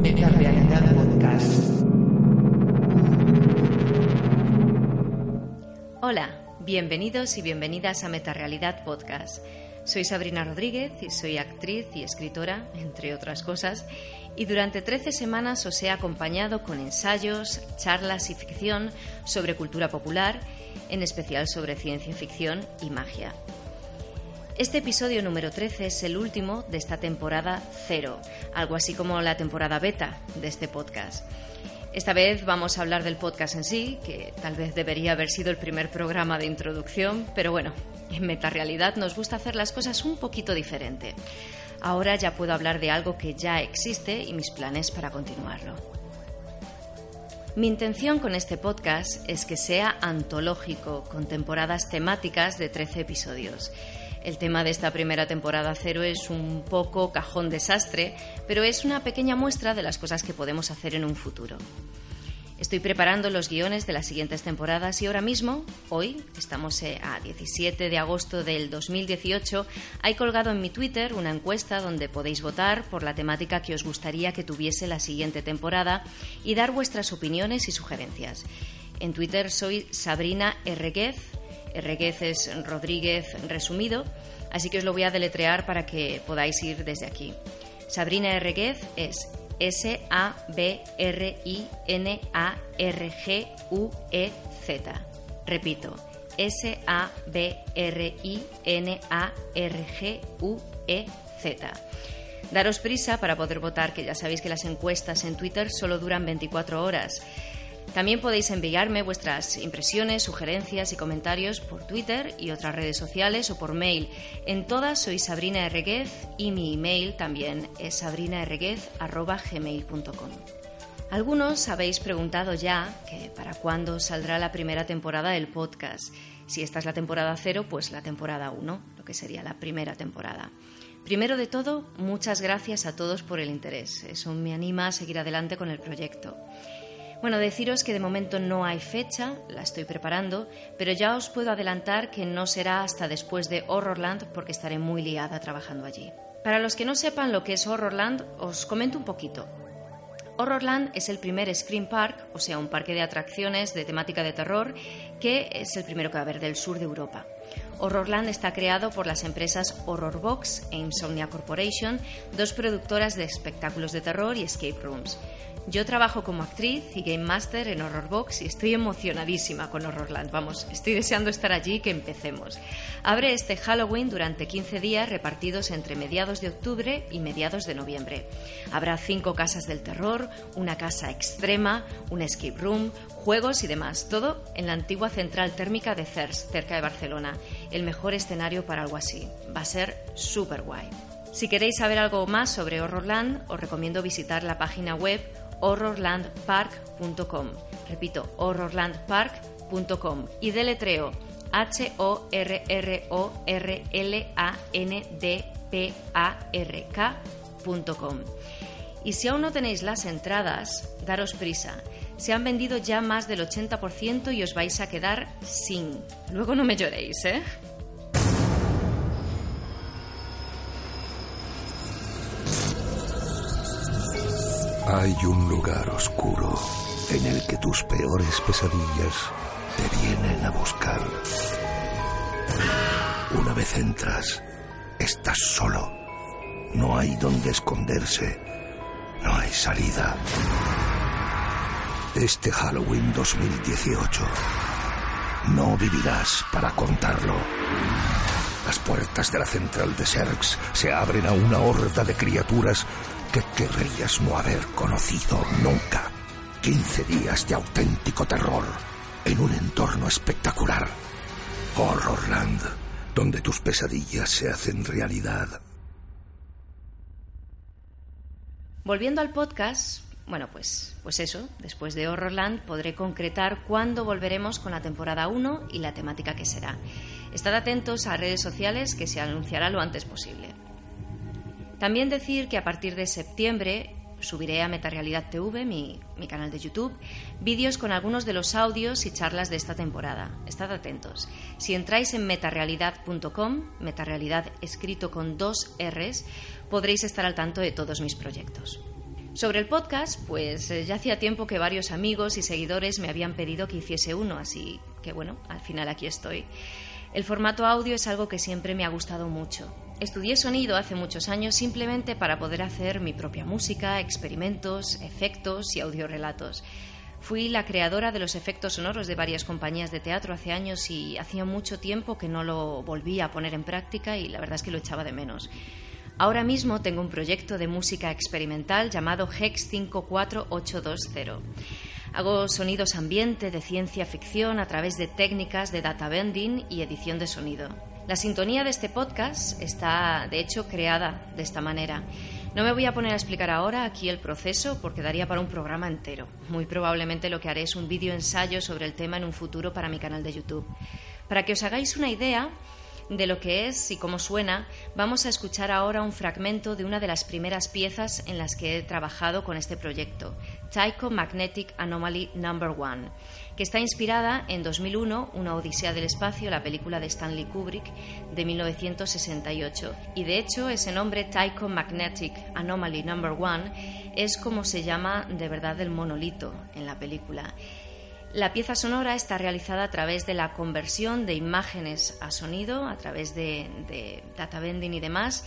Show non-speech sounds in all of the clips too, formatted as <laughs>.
Metarealidad Podcast. Hola, bienvenidos y bienvenidas a Metarealidad Podcast. Soy Sabrina Rodríguez y soy actriz y escritora, entre otras cosas, y durante 13 semanas os he acompañado con ensayos, charlas y ficción sobre cultura popular, en especial sobre ciencia ficción y magia. Este episodio número 13 es el último de esta temporada cero, algo así como la temporada beta de este podcast. Esta vez vamos a hablar del podcast en sí, que tal vez debería haber sido el primer programa de introducción, pero bueno, en Metarealidad nos gusta hacer las cosas un poquito diferente. Ahora ya puedo hablar de algo que ya existe y mis planes para continuarlo. Mi intención con este podcast es que sea antológico, con temporadas temáticas de 13 episodios. El tema de esta primera temporada cero es un poco cajón desastre, pero es una pequeña muestra de las cosas que podemos hacer en un futuro. Estoy preparando los guiones de las siguientes temporadas y ahora mismo, hoy, estamos eh, a 17 de agosto del 2018, hay colgado en mi Twitter una encuesta donde podéis votar por la temática que os gustaría que tuviese la siguiente temporada y dar vuestras opiniones y sugerencias. En Twitter soy Sabrina Erreguez, Erreguez es Rodríguez resumido, así que os lo voy a deletrear para que podáis ir desde aquí. Sabrina Erreguez es S-A-B-R-I-N-A-R-G-U-E-Z. Repito, S-A-B-R-I-N-A-R-G-U-E-Z. Daros prisa para poder votar, que ya sabéis que las encuestas en Twitter solo duran 24 horas. También podéis enviarme vuestras impresiones, sugerencias y comentarios por Twitter y otras redes sociales o por mail. En todas soy Sabrina Erreguez y mi email también es sabrinaerreguez.gmail.com. Algunos habéis preguntado ya que para cuándo saldrá la primera temporada del podcast. Si esta es la temporada cero, pues la temporada 1, lo que sería la primera temporada. Primero de todo, muchas gracias a todos por el interés. Eso me anima a seguir adelante con el proyecto. Bueno, deciros que de momento no hay fecha, la estoy preparando, pero ya os puedo adelantar que no será hasta después de Horrorland porque estaré muy liada trabajando allí. Para los que no sepan lo que es Horrorland, os comento un poquito. Horrorland es el primer Scream Park, o sea, un parque de atracciones de temática de terror, que es el primero que va a haber del sur de Europa. Horrorland está creado por las empresas Horrorbox e Insomnia Corporation, dos productoras de espectáculos de terror y escape rooms. Yo trabajo como actriz y game master en Horrorbox y estoy emocionadísima con Horrorland. Vamos, estoy deseando estar allí y que empecemos. Abre este Halloween durante 15 días repartidos entre mediados de octubre y mediados de noviembre. Habrá cinco casas del terror, una casa extrema, un escape room, juegos y demás. Todo en la antigua central térmica de Cers, cerca de Barcelona. El mejor escenario para algo así. Va a ser súper guay. Si queréis saber algo más sobre Horrorland, os recomiendo visitar la página web horrorlandpark.com. Repito, horrorlandpark.com. Y deletreo H-O-R-R-O-R-L-A-N-D-P-A-R-K.com. Y si aún no tenéis las entradas, daros prisa. Se han vendido ya más del 80% y os vais a quedar sin. Luego no me lloréis, ¿eh? Hay un lugar oscuro en el que tus peores pesadillas te vienen a buscar. Una vez entras, estás solo. No hay donde esconderse. No hay salida. Este Halloween 2018 no vivirás para contarlo. Las puertas de la central de Serx se abren a una horda de criaturas que querrías no haber conocido nunca. 15 días de auténtico terror en un entorno espectacular. Horrorland, donde tus pesadillas se hacen realidad. Volviendo al podcast, bueno, pues, pues eso, después de Horrorland podré concretar cuándo volveremos con la temporada 1 y la temática que será. Estad atentos a redes sociales que se anunciará lo antes posible. También decir que a partir de septiembre subiré a Metarealidad TV, mi, canal de YouTube, vídeos con algunos de los audios y charlas de esta temporada. Estad atentos. Si entráis en metarealidad.com, metarealidad escrito con dos R's, podréis estar al tanto de todos mis proyectos. Sobre el podcast, pues eh, ya hacía tiempo que varios amigos y seguidores me habían pedido que hiciese uno, así que bueno, al final aquí estoy. El formato audio es algo que siempre me ha gustado mucho. Estudié sonido hace muchos años simplemente para poder hacer mi propia música, experimentos, efectos y audiorelatos. Fui la creadora de los efectos sonoros de varias compañías de teatro hace años y hacía mucho tiempo que no lo volvía a poner en práctica y la verdad es que lo echaba de menos. Ahora mismo tengo un proyecto de música experimental llamado Hex 54820. Hago sonidos ambiente de ciencia ficción a través de técnicas de data bending y edición de sonido. La sintonía de este podcast está, de hecho, creada de esta manera. No me voy a poner a explicar ahora aquí el proceso porque daría para un programa entero. Muy probablemente lo que haré es un vídeo ensayo sobre el tema en un futuro para mi canal de YouTube. Para que os hagáis una idea, de lo que es y cómo suena, vamos a escuchar ahora un fragmento de una de las primeras piezas en las que he trabajado con este proyecto, Magnetic Anomaly Number One, que está inspirada en 2001, Una Odisea del Espacio, la película de Stanley Kubrick de 1968. Y de hecho, ese nombre, Tycho Magnetic Anomaly Number One, es como se llama de verdad el monolito en la película. La pieza sonora está realizada a través de la conversión de imágenes a sonido, a través de, data bending y demás,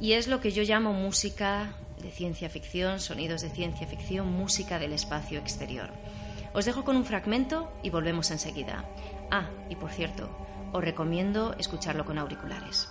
y es lo que yo llamo música de ciencia ficción, sonidos de ciencia ficción, música del espacio exterior. Os dejo con un fragmento y volvemos enseguida. Ah, y por cierto, os recomiendo escucharlo con auriculares.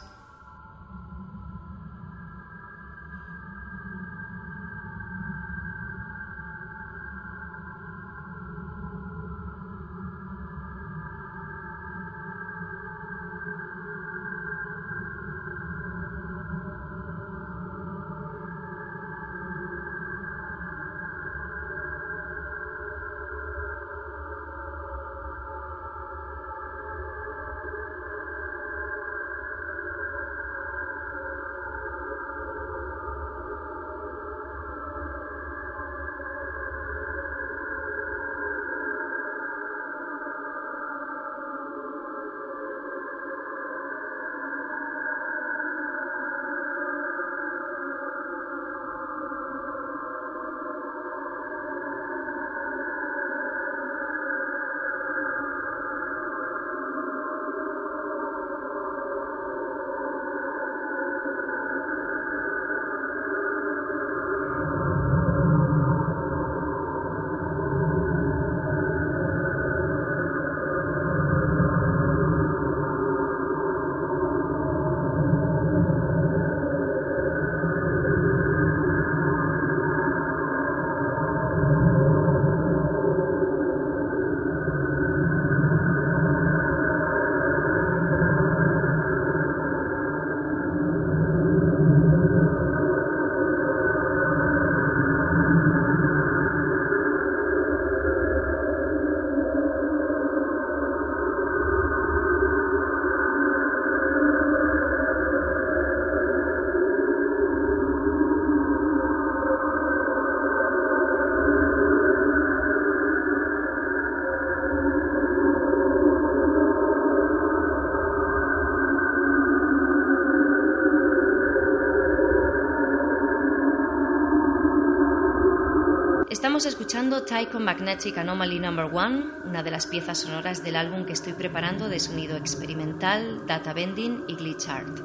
Escuchando Tycho Magnetic Anomaly No. 1, una de las piezas sonoras del álbum que estoy preparando de sonido experimental, data bending y glitch art.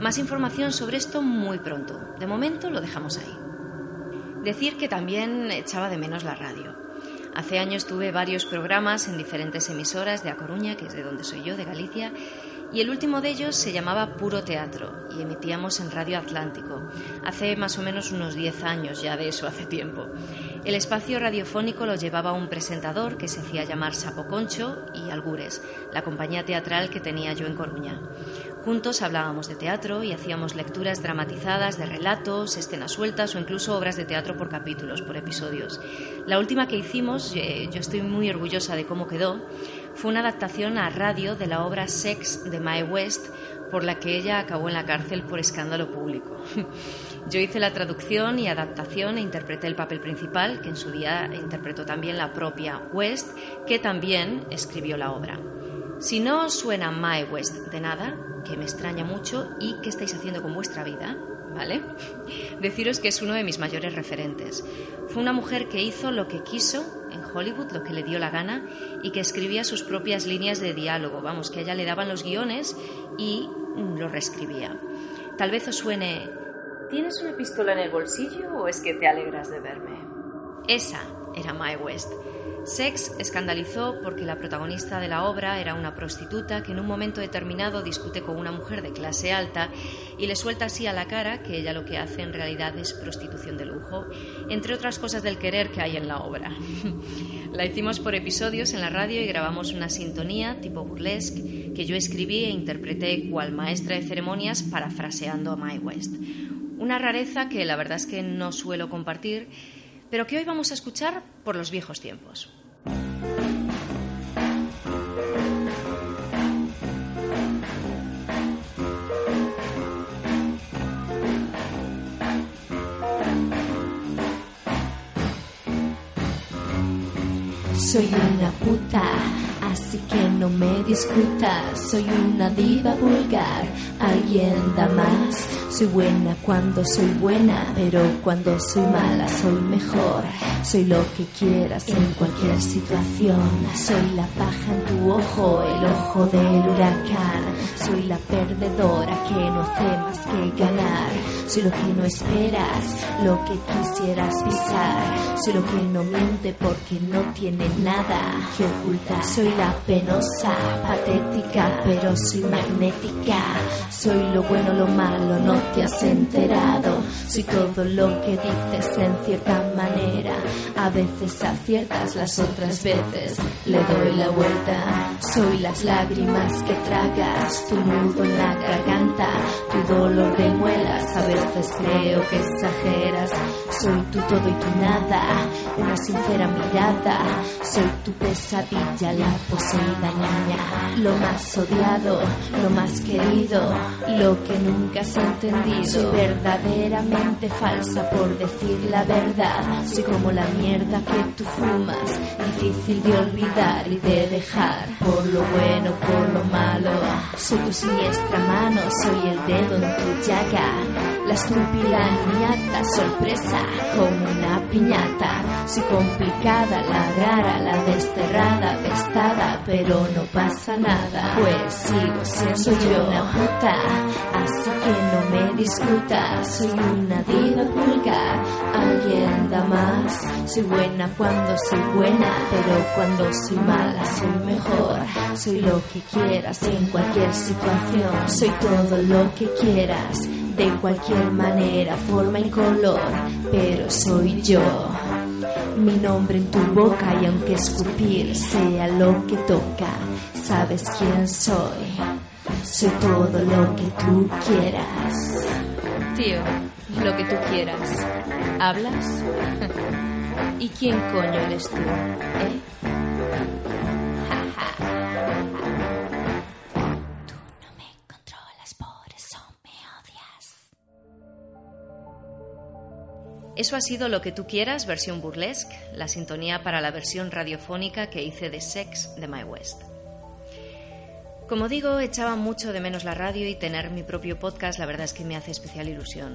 Más información sobre esto muy pronto. De momento lo dejamos ahí. Decir que también echaba de menos la radio. Hace años tuve varios programas en diferentes emisoras de A Coruña, que es de donde soy yo, de Galicia, y el último de ellos se llamaba Puro Teatro y emitíamos en Radio Atlántico, hace más o menos unos 10 años ya de eso hace tiempo. El espacio radiofónico lo llevaba un presentador que se hacía llamar Sapo Concho y Algures, la compañía teatral que tenía yo en Coruña. Juntos hablábamos de teatro y hacíamos lecturas dramatizadas de relatos, escenas sueltas o incluso obras de teatro por capítulos, por episodios. La última que hicimos, eh, yo estoy muy orgullosa de cómo quedó, fue una adaptación a radio de la obra Sex de Mae West, por la que ella acabó en la cárcel por escándalo público. <laughs> Yo hice la traducción y adaptación e interpreté el papel principal, que en su día interpretó también la propia West, que también escribió la obra. Si no os suena Mae West de nada, que me extraña mucho, y qué estáis haciendo con vuestra vida, ¿vale? <laughs> Deciros que es uno de mis mayores referentes. Fue una mujer que hizo lo que quiso en Hollywood, lo que le dio la gana, y que escribía sus propias líneas de diálogo. Vamos, que a ella le daban los guiones y lo reescribía. Tal vez os suene, ¿tienes una pistola en el bolsillo o es que te alegras de verme? Esa era Mae West. Sex escandalizó porque la protagonista de la obra era una prostituta que en un momento determinado discute con una mujer de clase alta y le suelta así a la cara que ella lo que hace en realidad es prostitución de lujo, entre otras cosas del querer que hay en la obra. <laughs> la hicimos por episodios en la radio y grabamos una sintonía tipo burlesque que yo escribí e interpreté cual maestra de ceremonias parafraseando a My West. Una rareza que la verdad es que no suelo compartir pero que hoy vamos a escuchar por los viejos tiempos. Soy una puta, así que no me discutas. Soy una diva vulgar, alguien da más. Soy buena cuando soy buena, pero cuando soy mala soy mejor. Soy lo que quieras en cualquier situación. Soy la paja en tu ojo, el ojo del huracán. Soy la perdedora que no hace más que ganar. Soy lo que no esperas, lo que quisieras pisar. Soy lo que no miente porque no tiene nada que ocultar. Soy la penosa, patética, pero soy magnética. Soy lo bueno, lo malo, no te has enterado. Soy todo lo que dices en cierta manera. A veces aciertas, las otras veces le doy la vuelta. Soy las lágrimas que tragas, tu nudo en la garganta, tu dolor de muelas. A veces creo que exageras. Soy tu todo y tu nada, una sincera mirada. Soy tu pesadilla, la poseída niña. Lo más odiado, lo más querido, lo que nunca has entendido. Soy verdaderamente falsa por decir la verdad. Soy como la mierda que tú fumas, difícil de olvidar y de dejar. Por lo bueno, por lo malo, soy tu siniestra mano, soy el dedo en tu llaga. La estúpida niñata, sorpresa, como una piñata. Soy complicada, la rara, la desterrada, pestada, pero no pasa nada. Pues sigo siendo soy yo una puta, así que no me discutas. Soy una diva vulgar, alguien Soy buena cuando soy buena, pero cuando soy mala soy mejor. Soy lo que quieras en cualquier situación. Soy todo lo que quieras de cualquier manera, forma y color, pero soy yo. Mi nombre en tu boca y aunque escupir sea lo que toca, sabes quién soy. Soy todo lo que tú quieras. Tío, lo que tú quieras. ¿Hablas? ¿Y quién coño eres tú? ¿Eh? Tú no me controlas, por eso me odias. Eso ha sido lo que tú quieras, versión burlesque, la sintonía para la versión radiofónica que hice de Sex de My West. Como digo, echaba mucho de menos la radio y tener mi propio podcast la verdad es que me hace especial ilusión.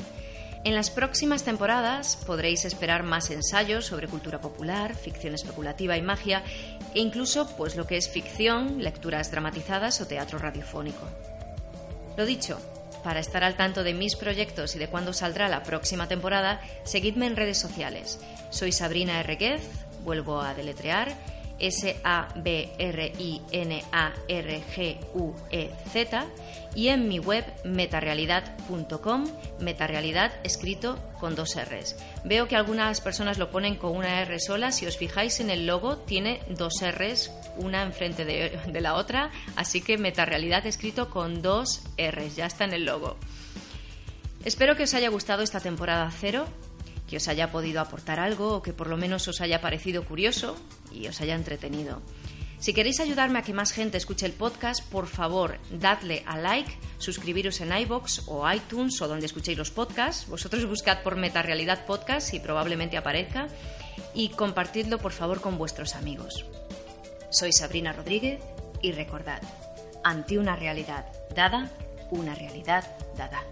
En las próximas temporadas podréis esperar más ensayos sobre cultura popular, ficción especulativa y magia e incluso pues lo que es ficción, lecturas dramatizadas o teatro radiofónico. Lo dicho, para estar al tanto de mis proyectos y de cuándo saldrá la próxima temporada, seguidme en redes sociales. Soy Sabrina Erreguez, vuelvo a deletrear S-A-B-R-I-N-A-R-G-U-E-Z y en mi web metarealidad.com, metarealidad escrito con dos R's. Veo que algunas personas lo ponen con una R sola, si os fijáis en el logo tiene dos R's, una enfrente de, la otra, así que metarealidad escrito con dos R's, ya está en el logo. Espero que os haya gustado esta temporada cero que os haya podido aportar algo o que por lo menos os haya parecido curioso y os haya entretenido. Si queréis ayudarme a que más gente escuche el podcast, por favor, dadle a like, suscribiros en iBox o iTunes o donde escuchéis los podcasts. Vosotros buscad por Metarealidad Podcast y probablemente aparezca. Y compartidlo, por favor, con vuestros amigos. Soy Sabrina Rodríguez y recordad, ante una realidad dada, una realidad dada.